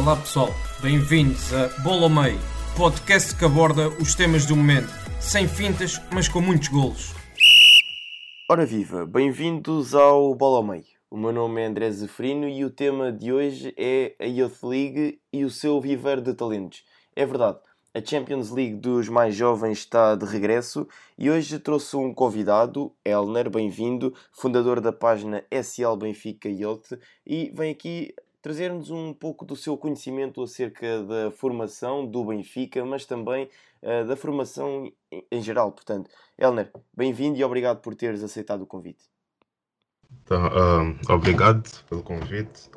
Olá pessoal, bem-vindos a Bola ao Meio, podcast que aborda os temas do momento, sem fintas, mas com muitos golos. Ora viva, bem-vindos ao Bola ao Meio. O meu nome é André Zeferino e o tema de hoje é a Youth League e o seu viver de talentos. É verdade, a Champions League dos mais jovens está de regresso e hoje trouxe um convidado, Elner, bem-vindo, fundador da página SL Benfica Youth, e vem aqui trazer-nos um pouco do seu conhecimento acerca da formação do Benfica, mas também uh, da formação em, geral. Portanto, Elner, bem-vindo e obrigado por teres aceitado o convite. Uh, obrigado pelo convite.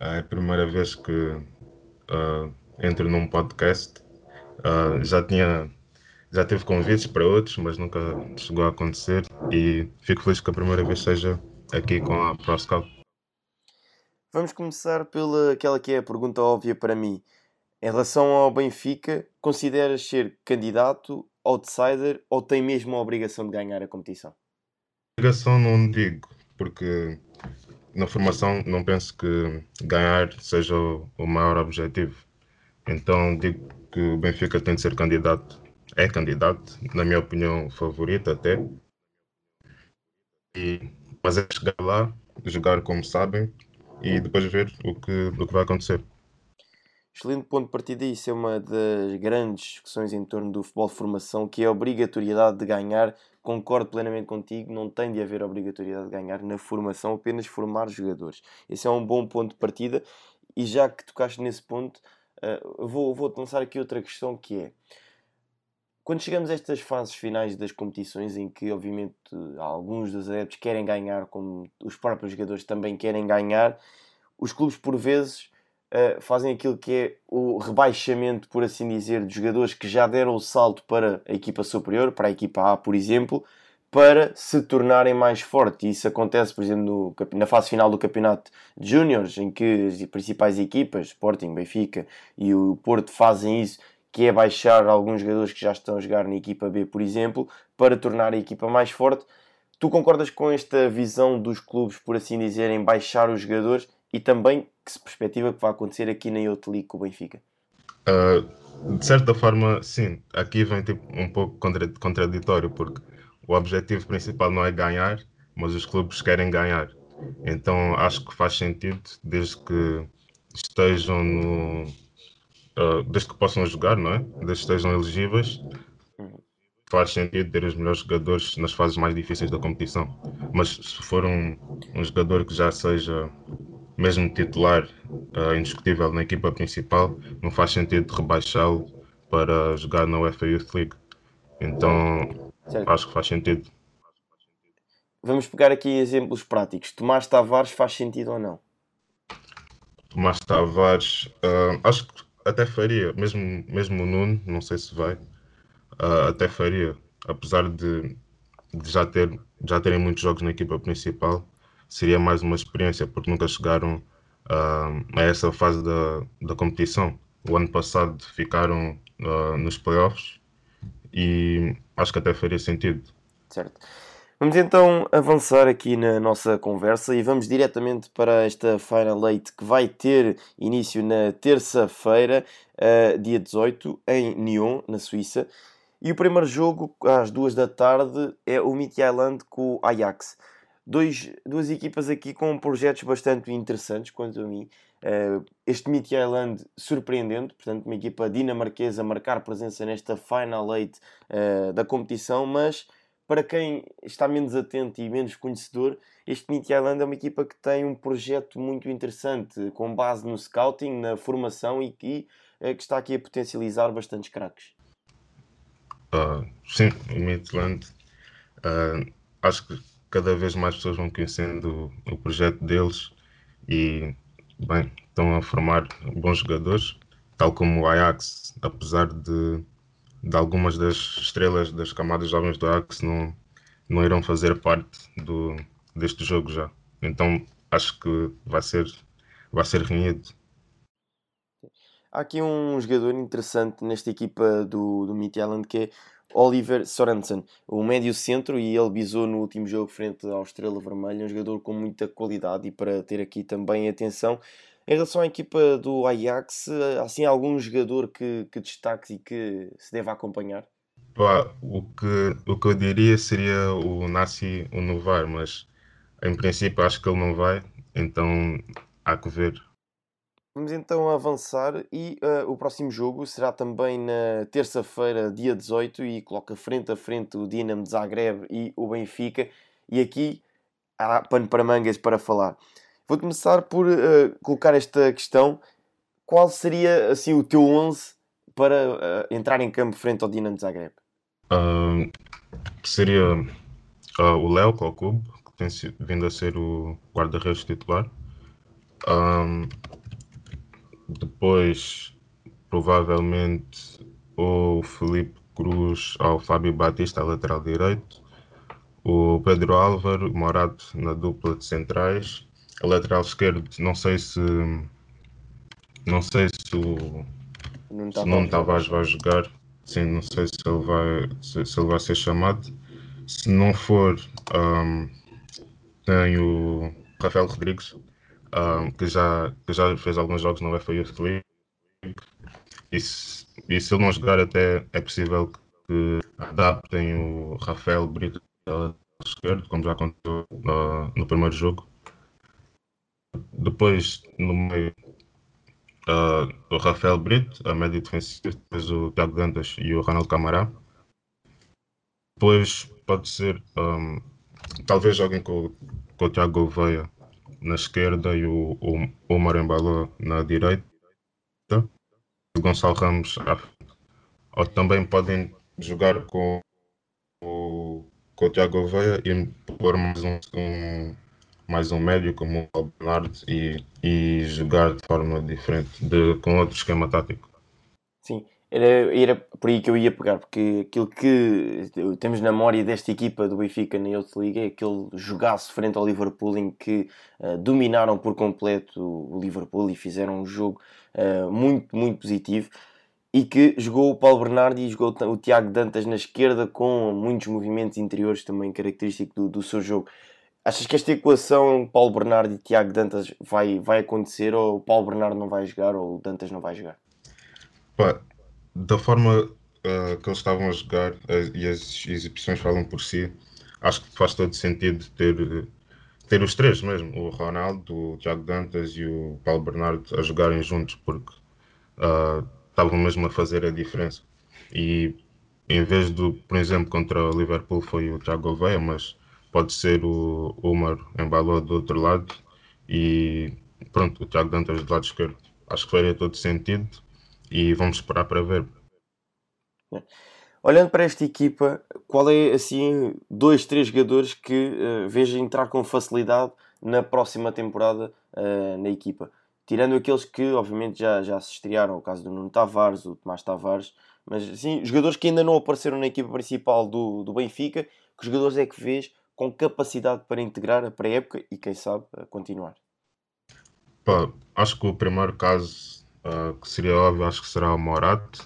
Uh, é a primeira vez que uh, entro num podcast. já tinha já teve convites para outros, mas nunca chegou a acontecer e fico feliz que a primeira vez seja aqui com a ProScout. Vamos começar pela aquela que é a pergunta óbvia para mim. Em relação ao Benfica, consideras ser candidato, outsider ou tem mesmo a obrigação de ganhar a competição? Obrigação não digo, porque na formação não penso que ganhar seja o maior objetivo. Então digo que o Benfica tem de ser candidato. É candidato, na minha opinião, favorito até. E, mas é chegar lá, jogar como sabem e depois ver o que, o que vai acontecer. Excelente ponto de partida, isso é uma das grandes discussões em torno do futebol de formação, que é a obrigatoriedade de ganhar. Concordo plenamente contigo, não tem de haver obrigatoriedade de ganhar na formação, apenas formar jogadores. Esse é um bom ponto de partida. E já que tocaste nesse ponto, uh, vou, vou lançar aqui outra questão que é quando chegamos a estas fases finais das competições, em que obviamente alguns dos adeptos querem ganhar, como os próprios jogadores também querem ganhar, os clubes por vezes uh, fazem aquilo que é o rebaixamento, por assim dizer, de jogadores que já deram o salto para a equipa superior, para a equipa A, por exemplo, para se tornarem mais fortes. Isso acontece, por exemplo, no, na fase final do campeonato de Júniores, em que as principais equipas, Sporting, Benfica e o Porto, fazem isso que é baixar alguns jogadores que já estão a jogar na equipa B, por exemplo, para tornar a equipa mais forte. Tu concordas com esta visão dos clubes, por assim dizerem, baixar os jogadores e também que se perspectiva que vai acontecer aqui na Youth com o Benfica? Uh, de certa forma, sim. Aqui vem tipo, um pouco contraditório, porque o objetivo principal não é ganhar, mas os clubes querem ganhar. Então acho que faz sentido, desde que estejam no, uh, desde que possam jogar, não é? Desde que estejam elegíveis, faz sentido ter os melhores jogadores nas fases mais difíceis da competição. Mas se for um, um jogador que já seja mesmo titular uh, indiscutível na equipa principal, não faz sentido rebaixá-lo para jogar na UEFA Youth League. Então certo. acho que faz sentido. Vamos pegar aqui exemplos práticos. Tomás Tavares faz sentido ou não? Tomás Tavares, uh, acho que até faria, mesmo, mesmo o Nuno, não sei se vai, uh, até faria, apesar de, de, já, ter, já terem muitos jogos na equipa principal, seria mais uma experiência, porque nunca chegaram uh, a essa fase da, da competição. O ano passado ficaram uh, nos playoffs e acho que até faria sentido. Certo. Vamos então avançar aqui na nossa conversa e vamos diretamente para esta Final Eight que vai ter início na terça-feira, uh, dia 18, em Nyon, na Suíça. E o primeiro jogo, às duas da tarde, é o Midtjylland com o Ajax. Dois, duas equipas aqui com projetos bastante interessantes, quanto a mim. Uh, este Midtjylland surpreendente, portanto, uma equipa dinamarquesa marcar presença nesta Final Eight uh, da competição, mas para quem está menos atento e menos conhecedor, este Meet Island é uma equipa que tem um projeto muito interessante, com base no scouting, na formação e que, é, que está aqui a potencializar bastantes craques. Uh, sim, o Midland, uh, acho que cada vez mais pessoas vão conhecendo o, o projeto deles e bem, estão a formar bons jogadores, tal como o Ajax, apesar de, de algumas das estrelas das camadas jovens do Ajax não, não irão fazer parte do, deste jogo já. Então acho que vai ser, vai ser renhido. Há aqui um jogador interessante nesta equipa do, do Midtjylland que é Oliver Sorensen, o médio centro, e ele bisou no último jogo frente ao Estrela Vermelha, um jogador com muita qualidade e para ter aqui também atenção. Em relação à equipa do Ajax, há assim algum jogador que, que destaque e que se deve acompanhar? Pá, o, que, o que eu diria seria o Nassi Unovar, mas em princípio acho que ele não vai, então há que ver. Vamos então avançar e uh, o próximo jogo será também na terça-feira, dia 18, e coloca frente a frente o Dinamo de Zagreb e o Benfica. E aqui há pano para mangas para falar. Vou começar por uh, colocar esta questão: qual seria assim o teu 11 para uh, entrar em campo frente ao Dinamo Zagreb? seria o Léo Kokub, que tem vindo a ser o guarda-redes titular. Depois, provavelmente, o Felipe Cruz ao Fábio Batista, lateral direito. O Pedro Álvaro, Morato na dupla de centrais. A lateral esquerdo, não sei se. Não sei se o. Nuno Tavares vai jogar. Sim, não sei se ele vai, se, se ele vai ser chamado. Se não for, um, tem o Rafael Rodrigues, um, que, já, que já fez alguns jogos no UEFA Youth League. E se, e se ele não jogar, até é possível que adaptem o Rafael Brito esquerdo, como já aconteceu no, no primeiro jogo. Depois, no meio, uh, o Rafael Brito, a média defensiva, depois o Tiago Dantas e o Ronaldo Camará. Depois pode ser, um, talvez alguém com, com o Tiago Gouveia na esquerda e o, o, o Marembalo na direita. O Gonçalo Ramos à frente. Ou também podem jogar com o, com o Tiago Gouveia e pôr mais um, um, mais um médio como o Bernardo e, e jogar de forma diferente, de, com outro esquema tático. Sim, era, era por aí que eu ia pegar, porque aquilo que temos na memória desta equipa do Benfica na Youth League é aquele jogaço frente ao Liverpool em que uh, dominaram por completo o Liverpool e fizeram um jogo uh, muito, muito positivo e que jogou o Paulo Bernardo e jogou o Tiago Dantas na esquerda com muitos movimentos interiores também característico do, do seu jogo. Achas que esta equação Paulo Bernardo e Tiago Dantas vai, vai acontecer ou o Paulo Bernardo não vai jogar ou o Dantas não vai jogar? Pá, da forma uh, que eles estavam a jogar uh, e as exibições falam por si, acho que faz todo sentido ter, ter os três mesmo, o Ronaldo, o Tiago Dantas e o Paulo Bernardo a jogarem juntos, porque uh, estavam mesmo a fazer a diferença. E em vez do, por exemplo, contra o Liverpool foi o Thiago Gouveia, mas pode ser o Omar embalou do outro lado e pronto, o Thiago Dantas do lado esquerdo. Acho que faria todo sentido e vamos esperar para ver. Olhando para esta equipa, qual é assim dois, três jogadores que uh, entrar com facilidade na próxima temporada uh, na equipa? Tirando aqueles que obviamente já, já se estrearam, o caso do Nuno Tavares, o Tomás Tavares, mas assim, jogadores que ainda não apareceram na equipa principal do, do Benfica, que jogadores é que vês com capacidade para integrar a pré-época e quem sabe continuar? Pá, acho que o primeiro caso uh, que seria óbvio, acho que será o Morat.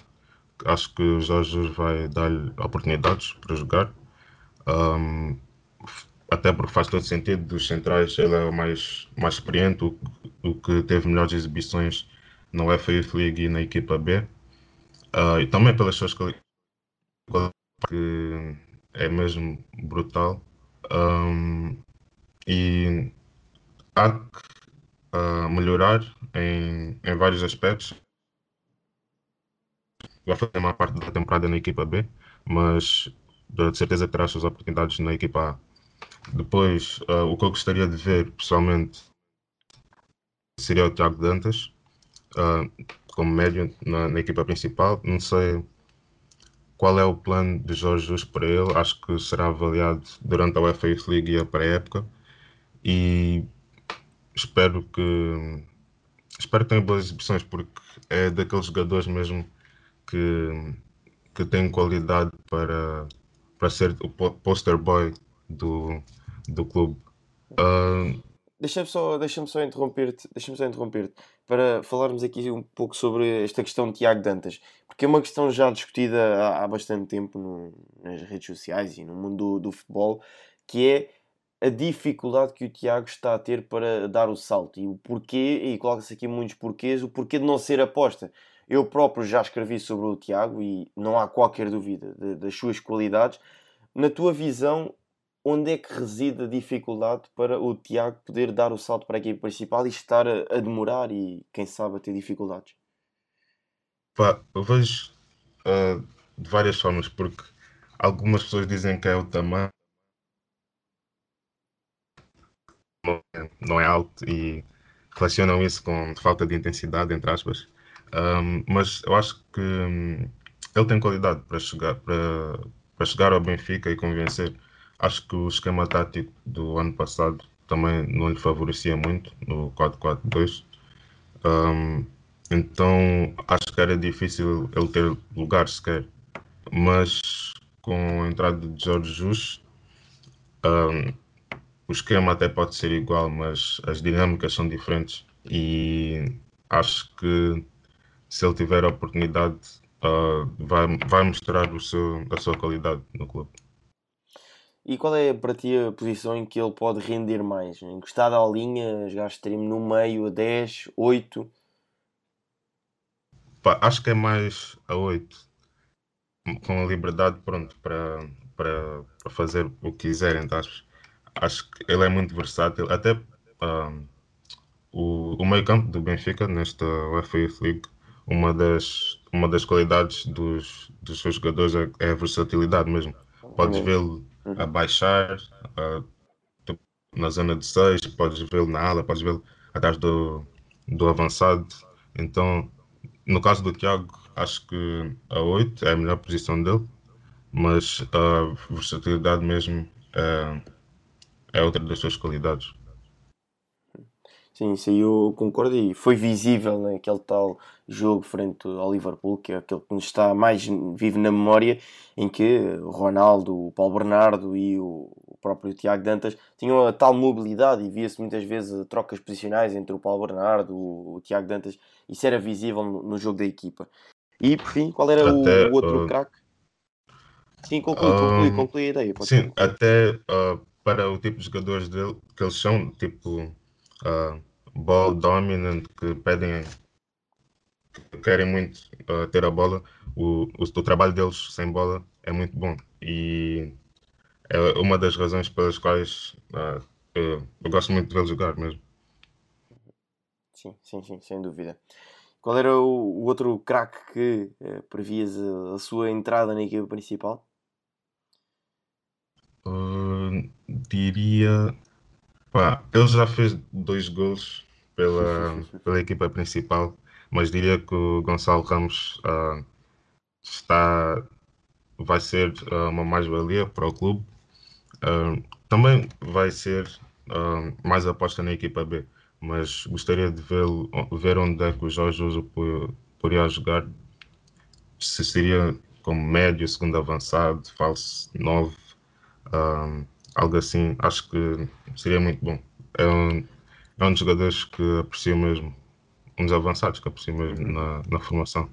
Acho que o Jorge vai dar-lhe oportunidades para jogar. Um, até porque faz todo sentido dos centrais, ele é o mais, mais experiente, o, o que teve melhores exibições na UEFA Youth League e na equipa B. Uh, e também pelas suas qualidades, que é mesmo brutal. Um, e há que uh, melhorar em, em vários aspectos. Vai fazer uma parte da temporada na equipa B, mas de certeza terá as suas oportunidades na equipa A. Depois, uh, o que eu gostaria de ver pessoalmente seria o Tiago Dantas uh, como médio na, na, equipa principal. Não sei qual é o plano de Jorge Jesus para ele. Acho que será avaliado durante a UEFA Youth League e a pré-época. E espero que, espero que tenha boas exibições, porque é daqueles jogadores mesmo que, que tem qualidade para, para ser o poster boy do, do clube. Uh, Deixa-me só, deixa só interromper-te deixa só interromper para falarmos aqui um pouco sobre esta questão de Tiago Dantas, porque é uma questão já discutida há, bastante tempo no, nas redes sociais e no mundo do, do futebol, que é a dificuldade que o Tiago está a ter para dar o salto e o porquê, e coloca-se aqui muitos porquês, o porquê de não ser aposta. Eu próprio já escrevi sobre o Tiago e não há qualquer dúvida de, das suas qualidades. Na tua visão, onde é que reside a dificuldade para o Tiago poder dar o salto para a equipe principal e estar a, a demorar e, quem sabe, a ter dificuldades? Pá, eu vejo uh, de várias formas, porque algumas pessoas dizem que é o tamanho não é alto e relacionam isso com falta de intensidade, entre aspas. Um, mas eu acho que um, ele tem qualidade para chegar, para, para chegar ao Benfica e convencer. Acho que o esquema tático do ano passado também não lhe favorecia muito no 4-4-2. Um, então acho que era difícil ele ter lugar sequer. Mas com a entrada de Jorge Jus, um, o esquema até pode ser igual, mas as dinâmicas são diferentes. E acho que se ele tiver a oportunidade, uh, vai, vai mostrar o seu, a sua qualidade no clube. E qual é para ti a posição em que ele pode render mais? Encostado à linha, jogar extremo no meio, a 10, 8? Pá, acho que é mais a 8. Com a liberdade, pronto, para, para, para fazer o que quiser, entre aspas. Acho que ele é muito versátil. Até uh, o, o meio campo do Benfica, nesta UEFA Youth League, uma das, uma das qualidades dos, dos seus jogadores é, é a versatilidade mesmo. Podes vê-lo a baixar uh, na zona de 6, podes vê-lo na ala, podes vê-lo atrás do, do avançado. Então, no caso do Thiago, acho que a 8 é a melhor posição dele, mas a versatilidade mesmo é, é outra das suas qualidades. Sim, isso aí eu concordo e foi visível naquele tal jogo frente ao Liverpool, que é aquele que nos está mais vivo na memória, em que o Ronaldo, o Paulo Bernardo e o próprio Tiago Dantas tinham a tal mobilidade e via-se muitas vezes trocas posicionais entre o Paulo Bernardo, o, o Tiago Dantas, isso era visível no, jogo da equipa. E por fim, qual era até, o, o, outro uh, craque? Sim, conclui, conclui, conclui a ideia. sim, até uh, para o tipo de jogadores dele, que eles são, tipo uh, ball dominant, que pedem, que querem muito uh, ter a bola, o, o, o, trabalho deles sem bola é muito bom. E é uma das razões pelas quais uh, eu, eu, gosto muito de vê-lo jogar mesmo. Sim, sim, sim, sem dúvida. Qual era o, outro craque que uh, previas a, a, sua entrada na equipa principal? Uh, diria Pá, ele já fez dois gols pela, pela equipa principal, mas diria que o Gonçalo Ramos uh, está, vai ser uh, uma mais-valia para o clube. Uh, também vai ser mais aposta na equipa B, mas gostaria de ver, ver onde é que o Jorge Uso poderia jogar. Se seria como médio, segundo avançado, falso 9 algo assim, acho que seria muito bom. É um, é um dos jogadores que aprecio mesmo, um dos avançados que aprecio mesmo na, na formação.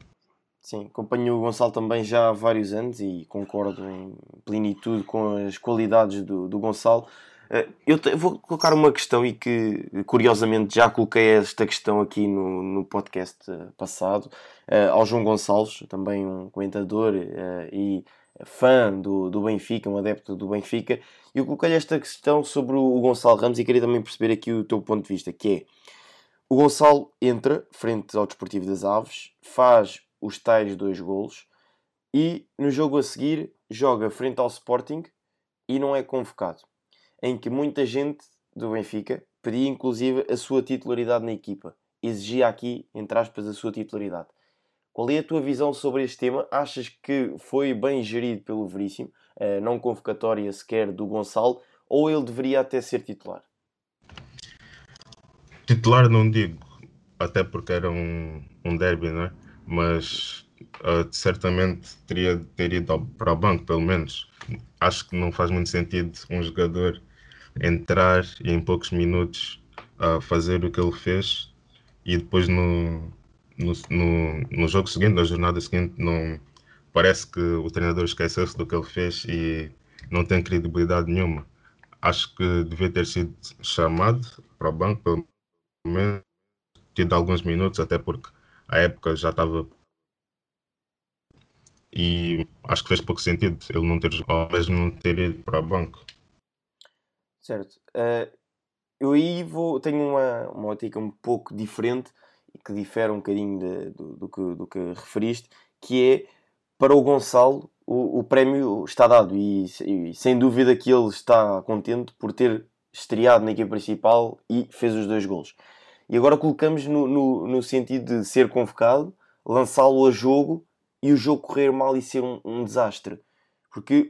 Sim, acompanho o Gonçalo também já há vários anos e concordo em plenitude com as qualidades do, do Gonçalo. Eh, eu te, vou colocar uma questão e que curiosamente já coloquei esta questão aqui no, no podcast eh, passado uh, ao João Gonçalves, também um comentador e fã do, do Benfica, um adepto do Benfica, eu coloquei esta questão sobre o Gonçalo Ramos e queria também perceber aqui o teu ponto de vista, que é o Gonçalo entra frente ao Desportivo das Aves, faz os tais dois golos e no jogo a seguir joga frente ao Sporting e não é convocado. Em que muita gente do Benfica pedia inclusive a sua titularidade na equipa. Exigia aqui, entre aspas, a sua titularidade. Qual é a tua visão sobre este tema? Achas que foi bem gerido pelo Veríssimo, uh, não convocatória sequer do Gonçalo, ou ele deveria até ser titular? Titular não digo. até porque era um, um derby, né? mas uh, certamente teria de ter ido para o banco, pelo menos. Acho que não faz muito sentido um jogador entrar e em poucos minutos uh, fazer o que ele fez e depois no, no, no, no jogo seguinte, na jornada seguinte, não parece que o treinador esqueceu-se do que ele fez e não tem credibilidade nenhuma. Acho que devia ter sido chamado para o banco, pelo menos tido alguns minutos, até porque a época já estava. E acho que fez pouco sentido ele não ter jogado, mesmo não ter ido para o banco. Certo. Uh, eu aí vou, tenho uma, uma ótica um pouco diferente que difere um bocadinho de, do, do, que, do que referiste, que é para o Gonçalo o, o prémio está dado e, e, sem dúvida que ele está contente por ter estreado na equipe principal e fez os dois golos. E agora colocamos no, no, no sentido de ser convocado, lançá-lo a jogo e o jogo correr mal e ser um, um, desastre. Porque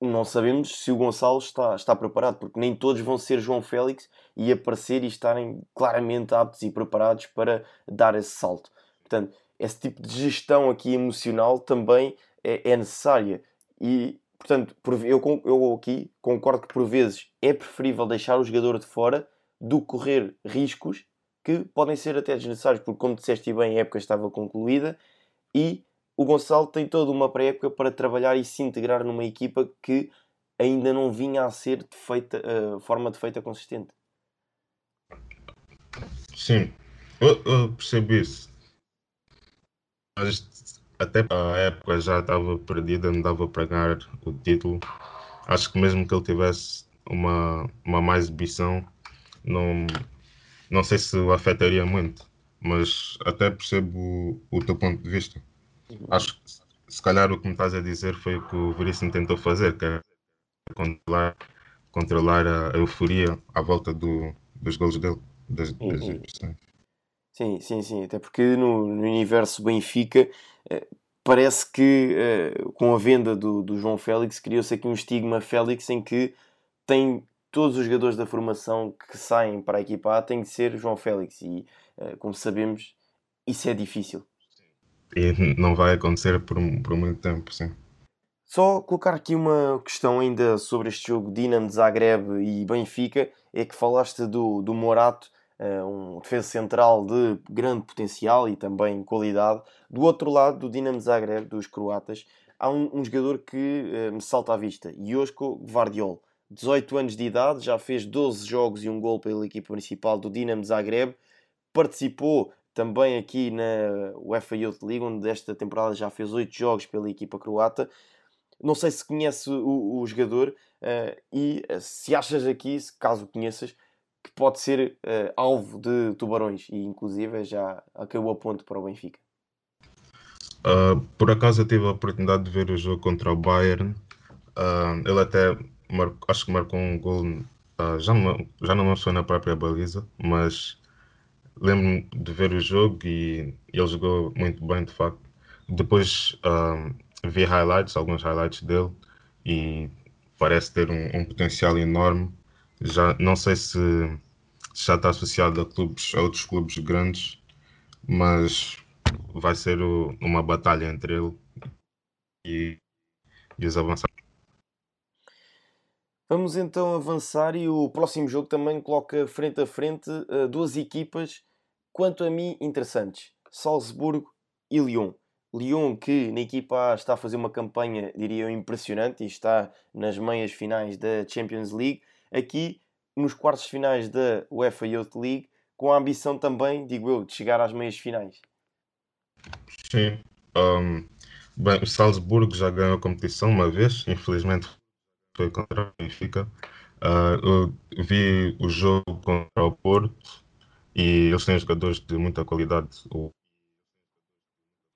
não sabemos se o Gonçalo está, está preparado, porque nem todos vão ser João Félix e aparecer e estarem claramente aptos e preparados para dar esse salto. Portanto, esse tipo de gestão aqui emocional também é, é necessária. E, portanto, eu, eu aqui concordo que por vezes é preferível deixar o jogador de fora do que correr riscos que podem ser até desnecessários, porque, como disseste bem, a época estava concluída e o Gonçalo tem toda uma pré-época para trabalhar e se integrar numa equipa que ainda não vinha a ser de feita, uh, forma de feita consistente. Sim, eu, eu percebi isso. Mas até a época já estava perdida, não dava para ganhar o título. Acho que mesmo que ele tivesse uma, uma mais exibição, não, não sei se o afetaria muito, mas até percebo o, o teu ponto de vista. Acho que se calhar o que me estás a dizer foi o que o Veríssimo tentou fazer, que é controlar, controlar a euforia à volta do, dos gols dele, das, das exibições. Sim, sim, sim. Até porque no, no universo Benfica eh, parece que eh, com a venda do, do João Félix criou-se aqui um estigma Félix em que tem todos os jogadores da formação que saem para a equipa A têm de ser João Félix e eh, como sabemos isso é difícil. E não vai acontecer por, por muito tempo, sim. Só colocar aqui uma questão ainda sobre este jogo Dinamo Zagreb e Benfica é que falaste do, do Morato eh, um defesa central de grande potencial e também qualidade. Do outro lado, do Dinamo Zagreb, dos croatas, há um, um jogador que uh, me salta à vista, Josko Gvardiol. 18 anos de idade, já fez 12 jogos e um gol pela equipa principal do Dinamo Zagreb. Participou também aqui na UEFA Youth League, onde desta temporada já fez 8 jogos pela equipa croata. Não sei se conhece o, o jogador uh, e se achas aqui, caso conheças, que pode ser uh, alvo de tubarões e inclusive já acabou a ponto para o Benfica. Uh, por acaso eu tive a oportunidade de ver o jogo contra o Bayern. Uh, ele até acho que marcou um gol, já, não, já não lançou na própria baliza, mas lembro-me de ver o jogo e ele jogou muito bem, de facto. Depois vi highlights, alguns highlights dele e parece ter um, um potencial enorme já não sei se já está associado a clubes, a outros clubes grandes, mas vai ser o, uma batalha entre ele e, e os avançados. Vamos então avançar e o próximo jogo também coloca frente a frente uh, duas equipas, quanto a mim, interessantes: Salzburgo e Lyon. Lyon, que na equipa A está a fazer uma campanha, diria eu, impressionante e está nas meias finais da Champions League aqui nos quartos finais da UEFA Youth League, com a ambição também, digo eu, de chegar às meias finais. Sim. Um, bem, o Salzburgo já ganhou a competição uma vez, infelizmente foi contra o Benfica. Uh, eu vi o jogo contra o Porto e eles têm jogadores de muita qualidade. O,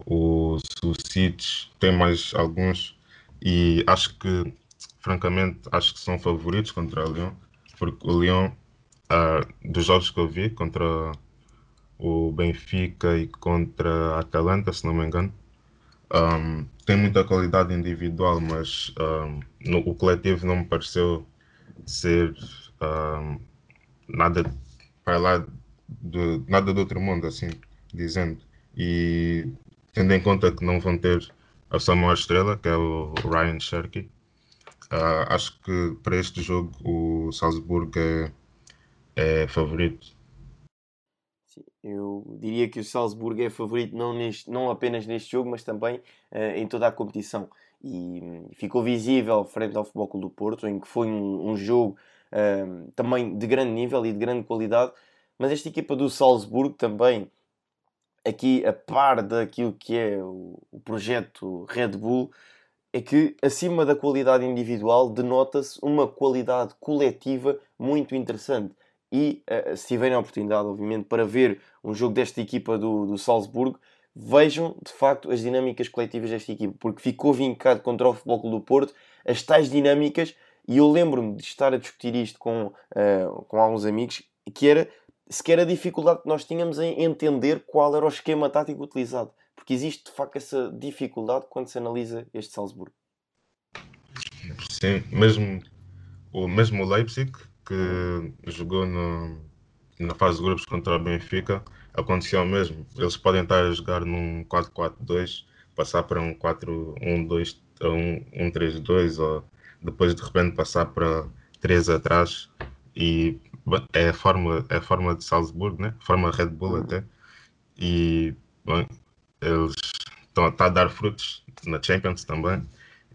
o Sucic tem mais alguns e acho que francamente, acho que são favoritos contra o Lyon, porque o Lyon, uh, dos jogos que eu vi contra o Benfica e contra a Atalanta, se não me engano, um, tem muita qualidade individual, mas um, no, o coletivo não me pareceu ser um, nada para lá de, nada do outro mundo, assim dizendo. E tendo em conta que não vão ter a sua maior estrela, que é o Ryan Sherky, uh, acho que para este jogo o Salzburgo é, é favorito. Sim, eu diria que o Salzburgo é favorito não, neste, não apenas neste jogo, mas também uh, em toda a competição. E um, ficou visível frente ao Futebol Clube do Porto, em que foi um, um jogo uh, também de grande nível e de grande qualidade, mas esta equipa do Salzburgo também aqui a par daquilo que é o, projeto Red Bull, é que acima da qualidade individual denota-se uma qualidade coletiva muito interessante. E uh, se tiverem a oportunidade, obviamente, para ver um jogo desta equipa do, do Salzburgo, vejam de facto as dinâmicas coletivas desta equipa, porque ficou vincado contra o Futebol Clube do Porto, as tais dinâmicas, e eu lembro-me de estar a discutir isto com, uh, com alguns amigos, que era sequer a dificuldade que nós tínhamos em entender qual era o esquema tático utilizado. Porque existe de facto essa dificuldade quando se analisa este Salzburgo. Sim, mesmo o mesmo Leipzig que jogou no, na fase de grupos contra o Benfica, aconteceu o mesmo. Eles podem estar a jogar num 4-4-2, passar para um 4-1-2, um 1-3-2 ou depois de repente passar para 3 atrás e é a fórmula, é a fórmula de Salzburgo, né? A fórmula Red Bull uhum. até. E bom, eles estão a dar frutos na Champions também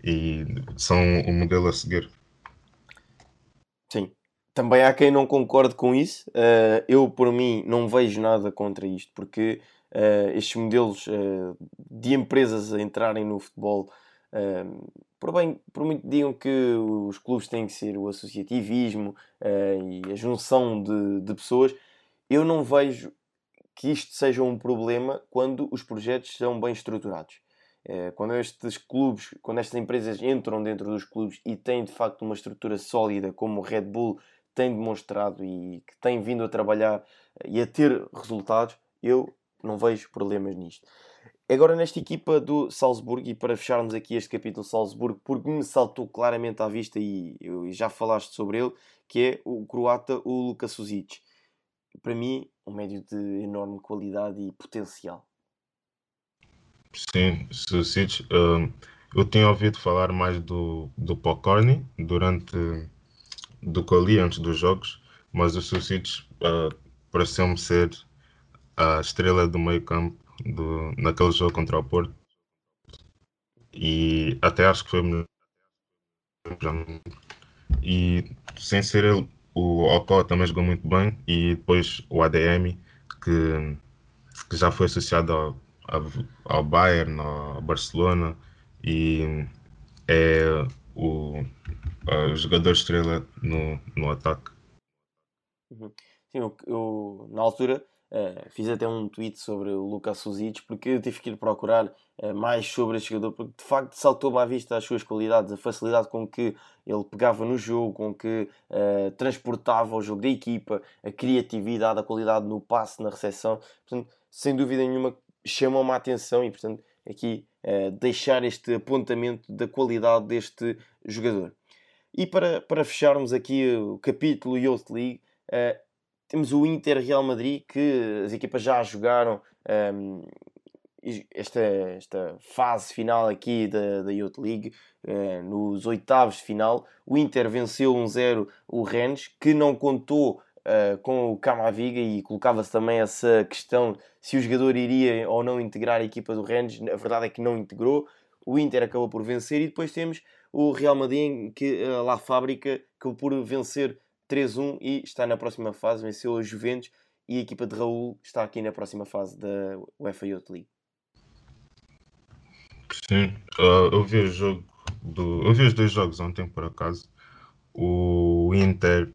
e são um modelo a seguir. Sim. Também há quem não concorde com isso. Uh, eu, por mim, não vejo nada contra isto, porque uh, estes modelos uh, de empresas a entrarem no futebol por, bem, por muito digam que os clubes têm que ser o associativismo uh, e a junção de, de pessoas, eu não vejo que isto seja um problema quando os projetos são bem estruturados. Uh, quando estes clubes, quando estas empresas entram dentro dos clubes e têm de facto uma estrutura sólida, como o Red Bull tem demonstrado e que tem vindo a trabalhar e a ter resultados, eu não vejo problemas nisto. Agora nesta equipa do Salzburgo, e para fecharmos aqui este capítulo Salzburgo, porque me saltou claramente à vista e, já falaste sobre ele, que é o croata, o Luka Suzic. Para mim, um médio de enorme qualidade e potencial. Sim, Suzic, uh, eu tinha ouvido falar mais do, do Pokorny durante do que eu li antes dos jogos, mas o Suzic uh, pareceu-me ser a estrela do meio campo do, naquele jogo contra o Porto. E até acho que foi melhor. E sem ser ele, o Ocó também jogou muito bem. E depois o ADM, que, que já foi associado ao, ao Bayern, ao Barcelona. E é o, o jogador estrela no, no ataque. Uhum. Sim, eu, eu, na altura Uh, fiz até um tweet sobre o Lucas Suzic porque eu tive que ir procurar uh, mais sobre este jogador porque de facto saltou-me à vista as suas qualidades, a facilidade com que ele pegava no jogo, com que uh, transportava o jogo da equipa, a criatividade, a qualidade no passe, na recepção. Portanto, sem dúvida nenhuma, chamou-me a atenção e, portanto, aqui deixar este apontamento da qualidade deste jogador. E para, para fecharmos aqui o capítulo Youth League, temos o Inter Real Madrid, que as equipas já jogaram um, esta, esta fase final aqui da, da Youth League, uh, nos oitavos de final. O Inter venceu 1-0 o Rennes, que não contou uh, com o Camaviga e colocava-se também essa questão se o jogador iria ou não integrar a equipa do Rennes. A verdade é que não integrou. O Inter acabou por vencer e depois temos o Real Madrid, que uh, lá fábrica, acabou por vencer 3-1 e está na próxima fase, venceu a Juventus e a equipa de Raul está aqui na próxima fase da UEFA Youth League. Sim, uh, eu vi o jogo do. Eu vi os dois jogos ontem por acaso. O Inter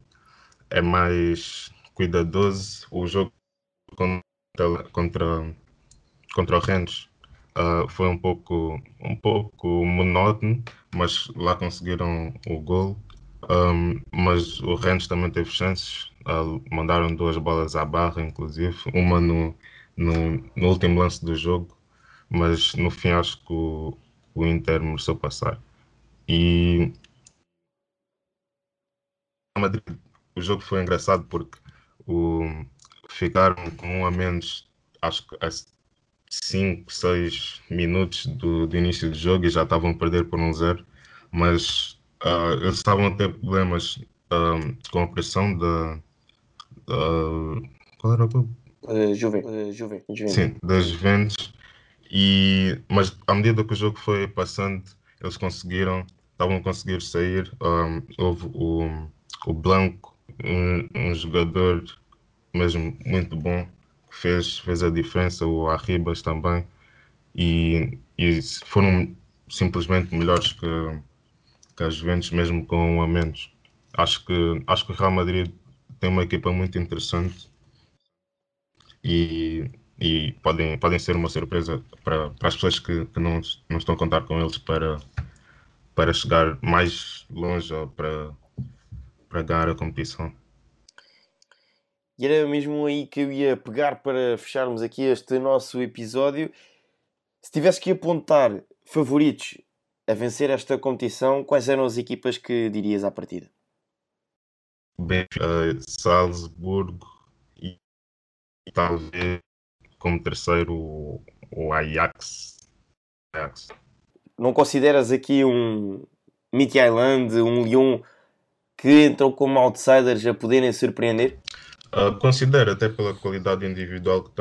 é mais cuidadoso. O jogo contra, contra, contra o Rennes uh, foi um pouco, um pouco monótono, mas lá conseguiram o gol. Um, mas o Rennes também teve chances. Uh, mandaram duas bolas à barra, inclusive. Uma no, no, no, último lance do jogo. Mas no fim acho que o, o Inter mereceu passar. E Madrid, o jogo foi engraçado porque o, ficaram com um a menos, acho que a 5, 6 minutos do, do, início do jogo e já estavam a perder por um zero, mas uh, eles estavam a ter problemas uh, com a pressão da. qual era o clube? Uh, Juve, uh, Juve, Juve. Sim, das Juventus. E, mas à medida que o jogo foi passando, eles conseguiram, estavam a conseguir sair. Um, houve o, o Blanco, um, um jogador mesmo muito bom, que fez, fez a diferença, o Arribas também, e, e foram simplesmente melhores que, que as Juventus, mesmo com um a menos. Acho que, acho que o Real Madrid tem uma equipa muito interessante e, e podem, podem ser uma surpresa para, para as pessoas que, que não, não estão a contar com eles para, para chegar mais longe ou para, para ganhar a competição. E era mesmo aí que eu ia pegar para fecharmos aqui este nosso episódio. Se tivesse que apontar favoritos a vencer esta competição, quais eram as equipas que dirias à partida? Bem, uh, Salzburgo e, talvez como terceiro o, Ajax. Ajax. Não consideras aqui um Mitty Island, um Lyon que entram como outsiders a poderem surpreender? Uh, considero, até pela qualidade individual que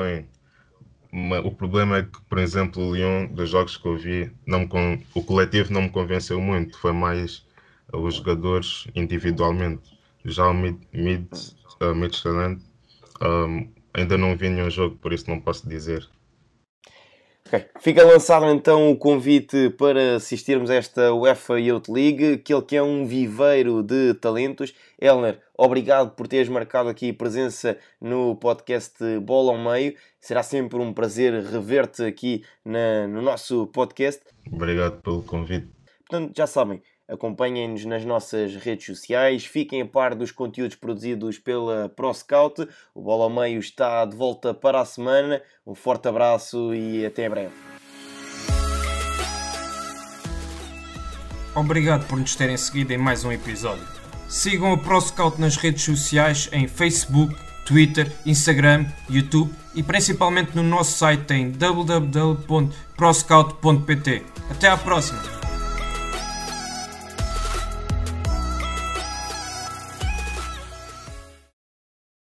tem. O problema é que, por exemplo, o Lyon, dos jogos que eu vi, não o coletivo não me convenceu muito. Foi mais os jogadores individualmente. Já o Mid, Mid, uh, Midtjylland um, ainda não vi nenhum jogo, por isso não posso dizer. Okay. Fica lançado então o convite para assistirmos a esta UEFA Youth League, aquele que é um viveiro de talentos. Elner, obrigado por teres marcado aqui presença no podcast Bola ao Meio. Será sempre um prazer rever-te aqui na, no nosso podcast. Obrigado pelo convite. Portanto, já sabem, Acompanhem-nos nas nossas redes sociais, fiquem a par dos conteúdos produzidos pela ProScout. O Bola ao Meio está de volta para a semana. Um forte abraço e até breve. Obrigado por nos terem seguido em mais um episódio. Sigam a ProScout nas redes sociais em Facebook, Twitter, Instagram, YouTube e principalmente no nosso site em www.proscout.pt. Até à próxima!